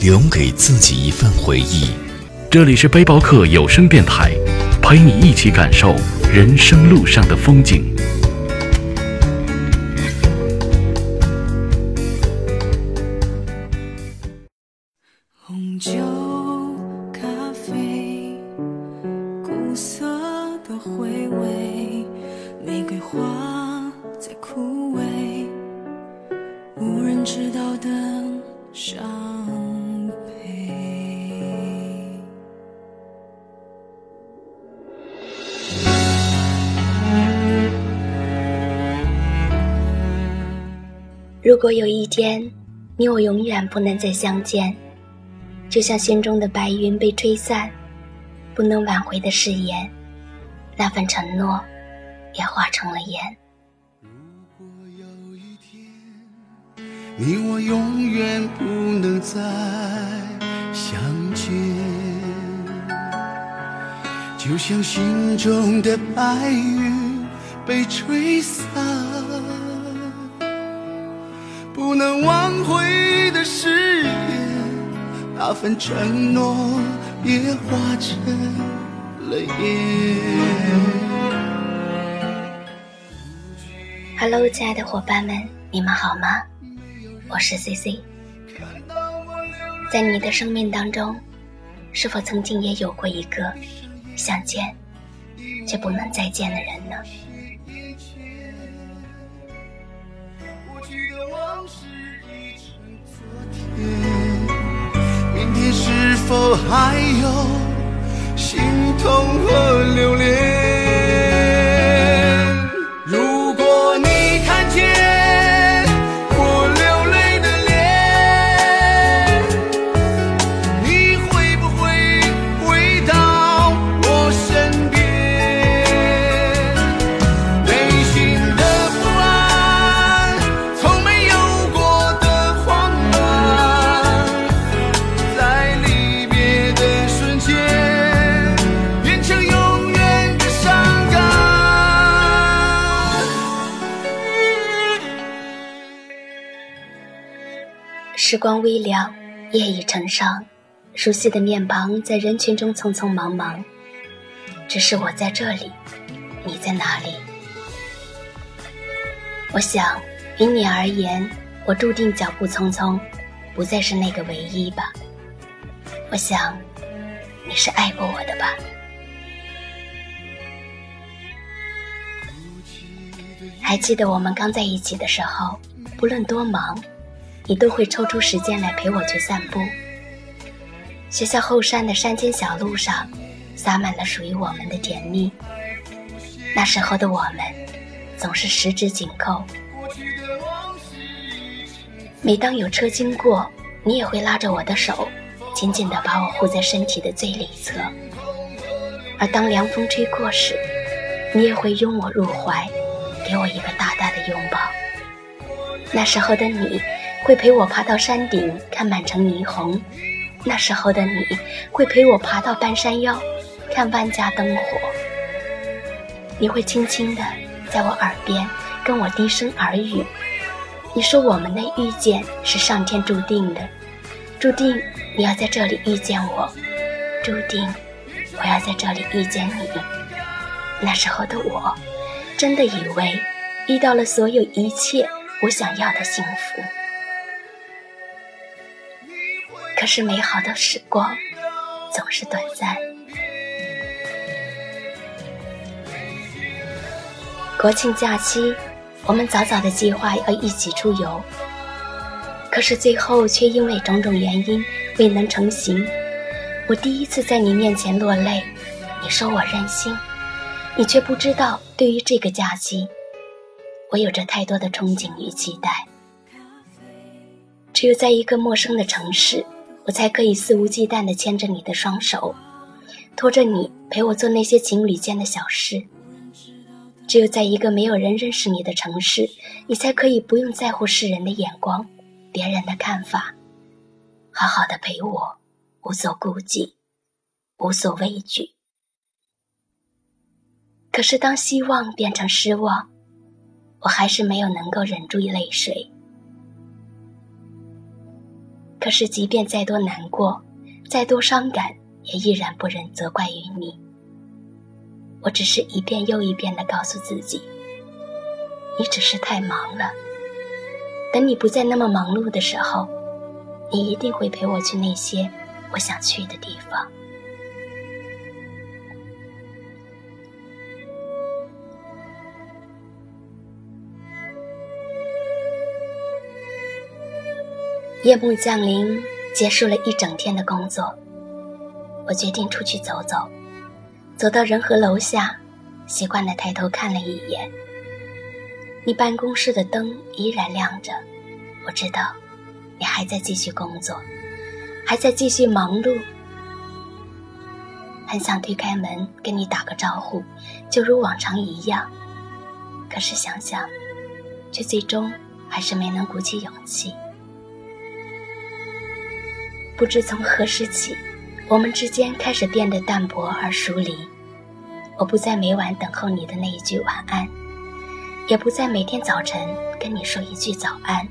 留给自己一份回忆。这里是背包客有声电台，陪你一起感受人生路上的风景。如果有一天，你我永远不能再相见，就像心中的白云被吹散，不能挽回的誓言，那份承诺也化成了烟。如果有一天你我永远不能再相见，就像心中的白云被吹散，不能挽回的誓言，那份承诺也化成了烟。Hello，亲爱的伙伴们，你们好吗？我是 CC。在你的生命当中，是否曾经也有过一个想见却不能再见的人呢？是否还有心痛和留恋？时光微凉，夜已成伤，熟悉的面庞在人群中匆匆忙忙。只是我在这里，你在哪里？我想，于你而言，我注定脚步匆匆，不再是那个唯一吧。我想，你是爱过我的吧。还记得我们刚在一起的时候，不论多忙，你都会抽出时间来陪我去散步。学校后山的山间小路上，洒满了属于我们的甜蜜。那时候的我们，总是十指紧扣。每当有车经过，你也会拉着我的手，紧紧地把我护在身体的最里侧。而当凉风吹过时，你也会拥我入怀，给我一个大大的拥抱。那时候的你，会陪我爬到山顶看满城霓虹；那时候的你，会陪我爬到半山腰看万家灯火。你会轻轻地在我耳边跟我低声耳语，你说我们的遇见是上天注定的，注定你要在这里遇见我，注定我要在这里遇见你。那时候的我，真的以为遇到了所有一切我想要的幸福。可是美好的时光总是短暂。国庆假期，我们早早的计划要一起出游，可是最后却因为种种原因未能成行。我第一次在你面前落泪，你说我任性，你却不知道，对于这个假期，我有着太多的憧憬与期待。只有在一个陌生的城市，我才可以肆无忌惮地牵着你的双手，拖着你陪我做那些情侣间的小事。只有在一个没有人认识你的城市，你才可以不用在乎世人的眼光、别人的看法，好好的陪我，无所顾忌，无所畏惧。可是当希望变成失望，我还是没有能够忍住泪水。可是即便再多难过，再多伤感，也依然不忍责怪于你。我只是一遍又一遍地告诉自己，你只是太忙了。等你不再那么忙碌的时候，你一定会陪我去那些我想去的地方。夜幕降临，结束了一整天的工作，我决定出去走走。走到仁和楼下，习惯的抬头看了一眼。你办公室的灯依然亮着，我知道你还在继续工作，还在继续忙碌。很想推开门跟你打个招呼，就如往常一样。可是想想，却最终还是没能鼓起勇气。不知从何时起。我们之间开始变得淡薄而疏离，我不再每晚等候你的那一句晚安，也不再每天早晨跟你说一句早安。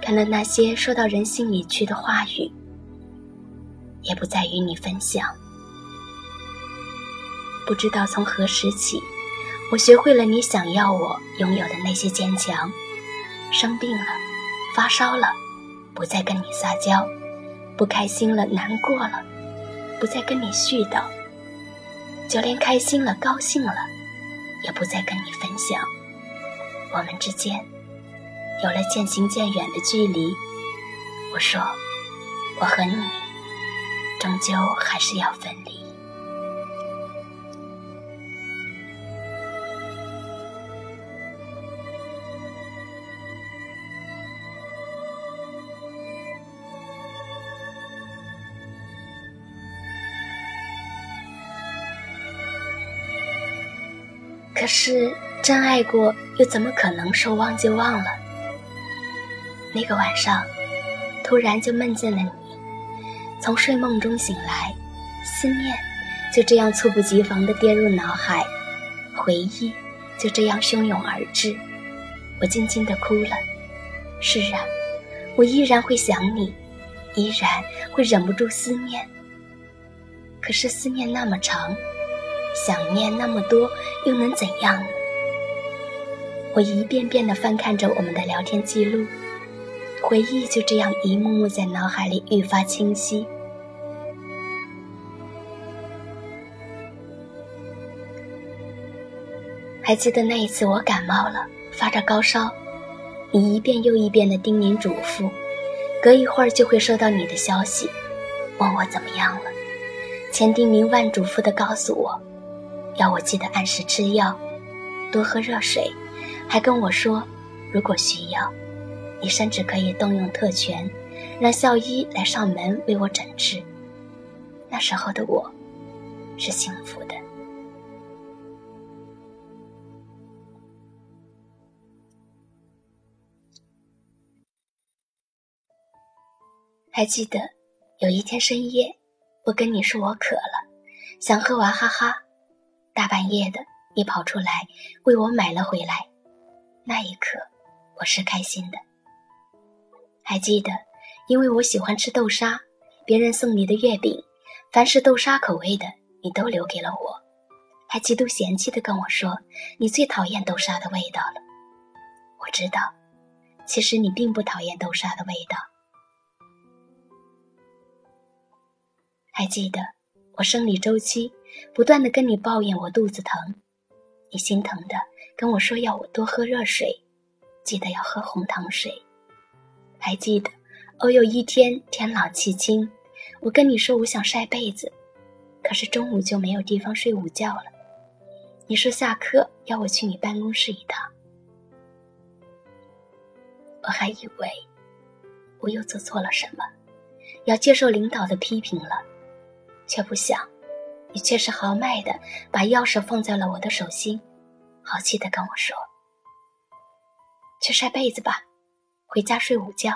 看了那些说到人心里去的话语，也不再与你分享。不知道从何时起，我学会了你想要我拥有的那些坚强。生病了，发烧了，不再跟你撒娇。不开心了，难过了，不再跟你絮叨；就连开心了、高兴了，也不再跟你分享。我们之间有了渐行渐远的距离。我说，我和你终究还是要分离。可是，真爱过，又怎么可能说忘就忘了？那个晚上，突然就梦见了你，从睡梦中醒来，思念就这样猝不及防地跌入脑海，回忆就这样汹涌而至，我静静地哭了。是啊，我依然会想你，依然会忍不住思念。可是思念那么长。想念那么多，又能怎样？我一遍遍地翻看着我们的聊天记录，回忆就这样一幕幕在脑海里愈发清晰。还记得那一次我感冒了，发着高烧，你一遍又一遍的叮咛嘱咐，隔一会儿就会收到你的消息，问我怎么样了，千叮咛万嘱咐的告诉我。要我记得按时吃药，多喝热水，还跟我说，如果需要，你甚至可以动用特权，让校医来上门为我诊治。那时候的我，是幸福的。还记得有一天深夜，我跟你说我渴了，想喝娃哈哈。大半夜的，你跑出来为我买了回来，那一刻我是开心的。还记得，因为我喜欢吃豆沙，别人送你的月饼，凡是豆沙口味的，你都留给了我，还极度嫌弃的跟我说你最讨厌豆沙的味道了。我知道，其实你并不讨厌豆沙的味道。还记得我生理周期。不断的跟你抱怨我肚子疼，你心疼的跟我说要我多喝热水，记得要喝红糖水。还记得，偶有一天天朗气清，我跟你说我想晒被子，可是中午就没有地方睡午觉了。你说下课要我去你办公室一趟，我还以为我又做错了什么，要接受领导的批评了，却不想，你却是豪迈的把钥匙放在了我的手心，豪气的跟我说：“去晒被子吧，回家睡午觉。”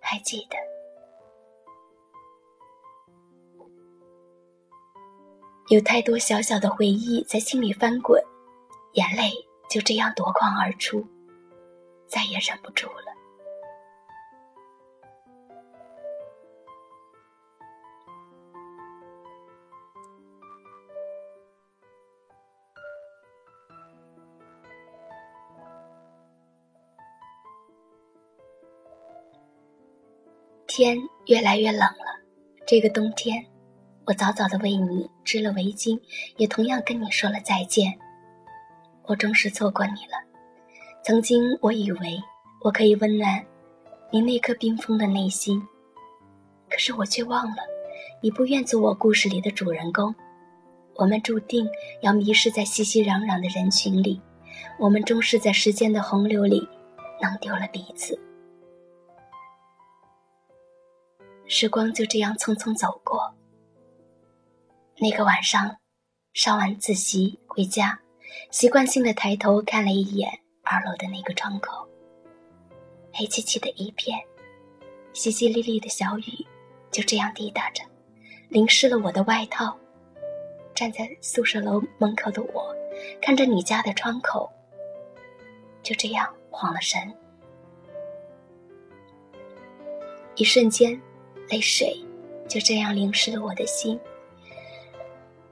还记得，有太多小小的回忆在心里翻滚，眼泪就这样夺眶而出，再也忍不住了。天越来越冷了，这个冬天，我早早的为你织了围巾，也同样跟你说了再见。我终是错过你了。曾经我以为我可以温暖你那颗冰封的内心，可是我却忘了，你不愿做我故事里的主人公。我们注定要迷失在熙熙攘攘的人群里，我们终是在时间的洪流里弄丢了彼此。时光就这样匆匆走过。那个晚上，上完自习回家，习惯性的抬头看了一眼二楼的那个窗口，黑漆漆的一片，淅淅沥沥的小雨就这样滴答着，淋湿了我的外套。站在宿舍楼门口的我，看着你家的窗口，就这样晃了神，一瞬间。泪水就这样淋湿了我的心。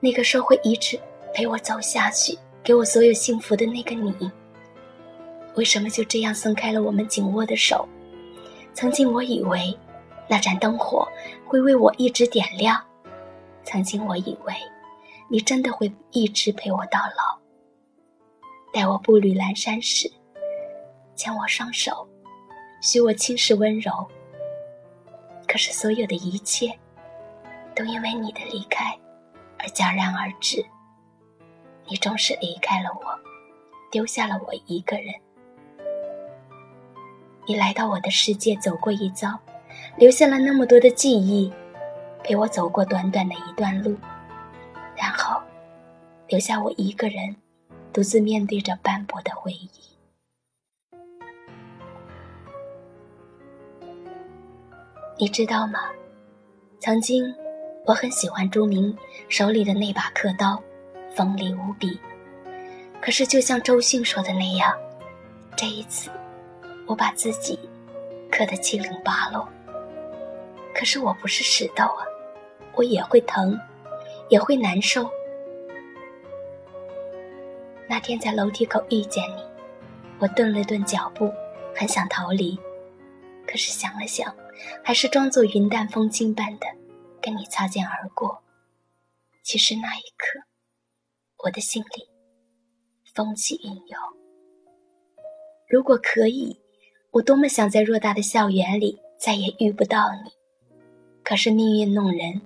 那个说会一直陪我走下去，给我所有幸福的那个你，为什么就这样松开了我们紧握的手？曾经我以为那盏灯火会为我一直点亮，曾经我以为你真的会一直陪我到老。待我步履阑珊时，牵我双手，许我轻视温柔。可是，所有的一切，都因为你的离开而戛然而止。你终是离开了我，丢下了我一个人。你来到我的世界走过一遭，留下了那么多的记忆，陪我走过短短的一段路，然后留下我一个人，独自面对着斑驳的回忆。你知道吗？曾经，我很喜欢朱明手里的那把刻刀，锋利无比。可是，就像周迅说的那样，这一次，我把自己刻得七零八落。可是我不是石头啊，我也会疼，也会难受。那天在楼梯口遇见你，我顿了顿脚步，很想逃离，可是想了想。还是装作云淡风轻般的跟你擦肩而过。其实那一刻，我的心里风起云涌。如果可以，我多么想在偌大的校园里再也遇不到你。可是命运弄人，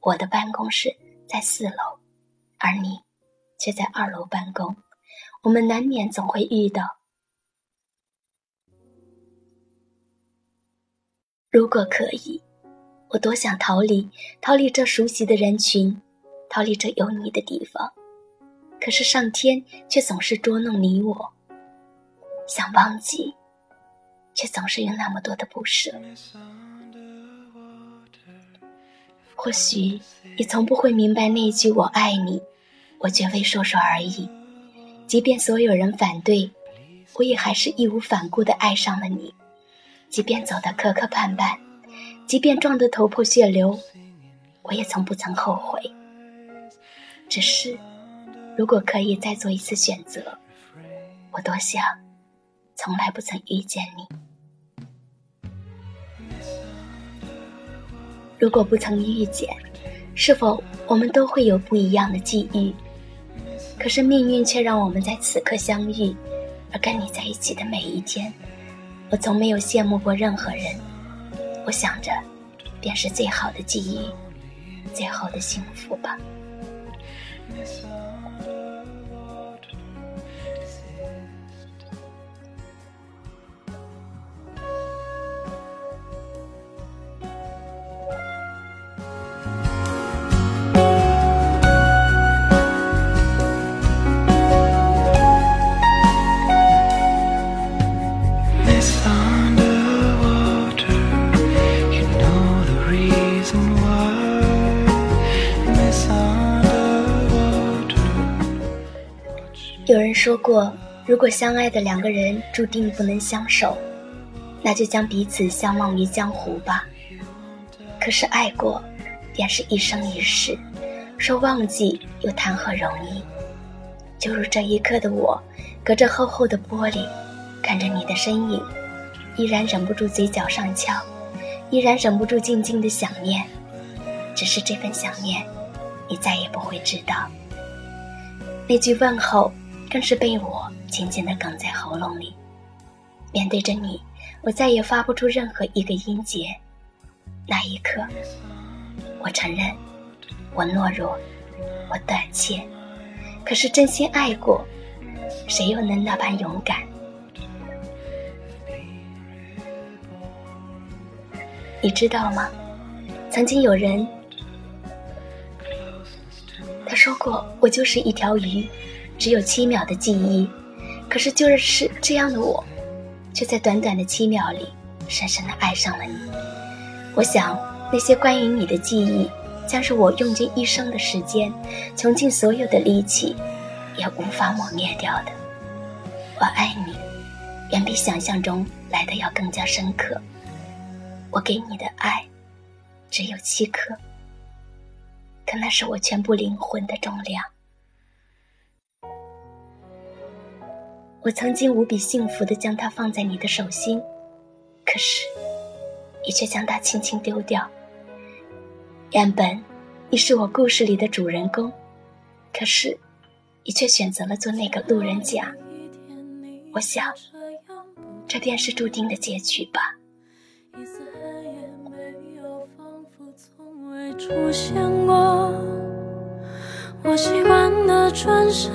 我的办公室在四楼，而你却在二楼办公，我们难免总会遇到。如果可以，我多想逃离，逃离这熟悉的人群，逃离这有你的地方。可是上天却总是捉弄你我，想忘记，却总是有那么多的不舍。或许你从不会明白那句“我爱你”，我绝非说说而已。即便所有人反对，我也还是义无反顾地爱上了你。即便走得磕磕绊绊，即便撞得头破血流，我也从不曾后悔。只是，如果可以再做一次选择，我多想从来不曾遇见你。如果不曾遇见，是否我们都会有不一样的际遇？可是命运却让我们在此刻相遇，而跟你在一起的每一天。我从没有羡慕过任何人，我想着，便是最好的记忆，最后的幸福吧。说过，如果相爱的两个人注定不能相守，那就将彼此相忘于江湖吧。可是爱过，便是一生一世，说忘记又谈何容易？就如这一刻的我，隔着厚厚的玻璃，看着你的身影，依然忍不住嘴角上翘，依然忍不住静静的想念。只是这份想念，你再也不会知道。那句问候，更是被我紧紧地哽在喉咙里。面对着你，我再也发不出任何一个音节。那一刻，我承认，我懦弱，我胆怯。可是真心爱过，谁又能那般勇敢？你知道吗？曾经有人。他说过：“我就是一条鱼，只有七秒的记忆。可是就是这样的我，却在短短的七秒里，深深的爱上了你。我想，那些关于你的记忆，将是我用尽一生的时间，穷尽所有的力气，也无法抹灭掉的。我爱你，远比想象中来的要更加深刻。我给你的爱，只有七颗。”可那是我全部灵魂的重量。我曾经无比幸福的将它放在你的手心，可是，你却将它轻轻丢掉。原本，你是我故事里的主人公，可是，你却选择了做那个路人甲。我想，这便是注定的结局吧。出现过，我习惯的转身，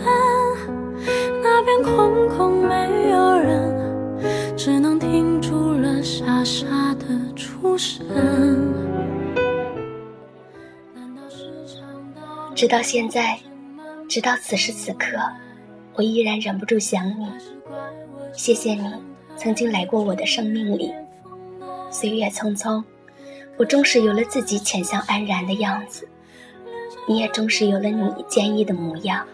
那边空空没有人，只能停住了傻傻的出神。直到现在，直到此时此刻，我依然忍不住想你。谢谢你曾经来过我的生命里，岁月匆匆。我终是有了自己浅笑安然的样子，你也终是有了你坚毅的模样。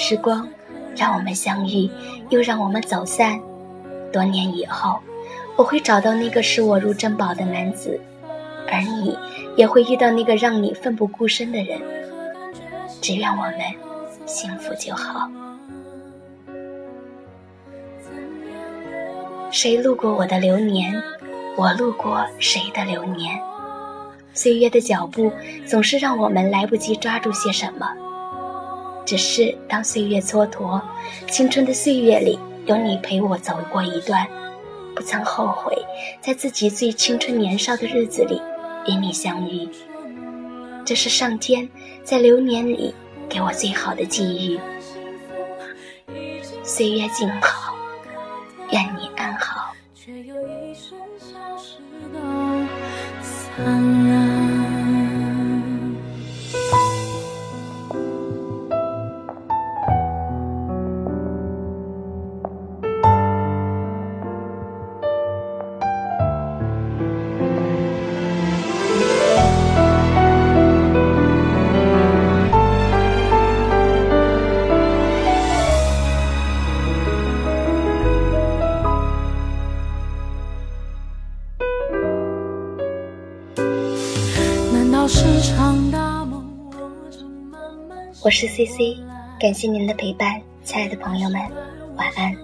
时光让我们相遇，又让我们走散。多年以后，我会找到那个视我如珍宝的男子，而你也会遇到那个让你奋不顾身的人。只愿我们幸福就好。谁路过我的流年？我路过谁的流年？岁月的脚步总是让我们来不及抓住些什么。只是当岁月蹉跎，青春的岁月里有你陪我走过一段，不曾后悔在自己最青春年少的日子里与你相遇。这是上天在流年里给我最好的际遇。岁月静好，愿你安好。灿烂。我是 C C，感谢您的陪伴，亲爱的朋友们，晚安。